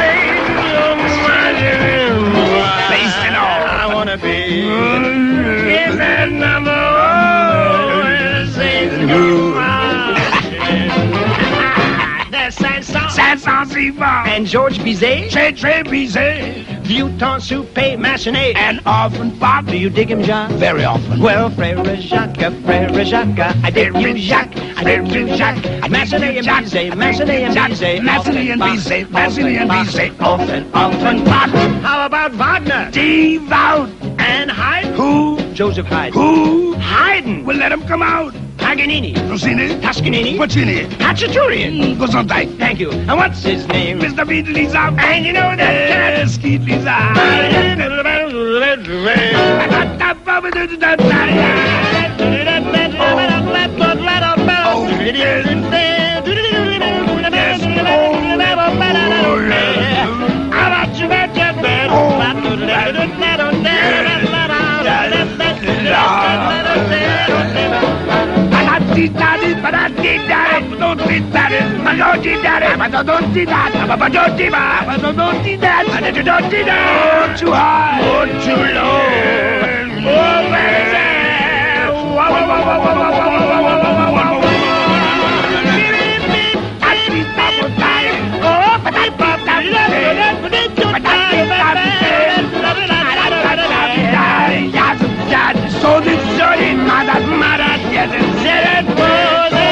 Saint-Saëns, and George Bizet, Très Très Bizet, Vieux Soupe, Massenet, and often Bob. Do you dig him, John? Very often. Well, Frere Jacques, Frere Jacques, I dig you, Jacques, I dig you, Jacques, Massenet and Bizet, Massenet and Bizet, Massenet and Bizet, Massenet and Bizet, often, often Bob. How about Wagner? Devout. And Haydn? Who? Joseph Haydn. Who? Haydn. Well, let him come out. Paganini. Rossini. Toscanini. Puccini. Cacciaturian. Mm, Gesundheit. Thank you. And what's his name? Mr. Beatley's out. And you know that with that is Magoji Daddy. But don't do that. But don't do that. But don't do that. But you don't do that. Oh, too high. Oh, too low. Oh, baby. Whoa, whoa, whoa, whoa, whoa, whoa, whoa, whoa, whoa, whoa, whoa, whoa, whoa. So this dirty mother, mother, yes, it's it,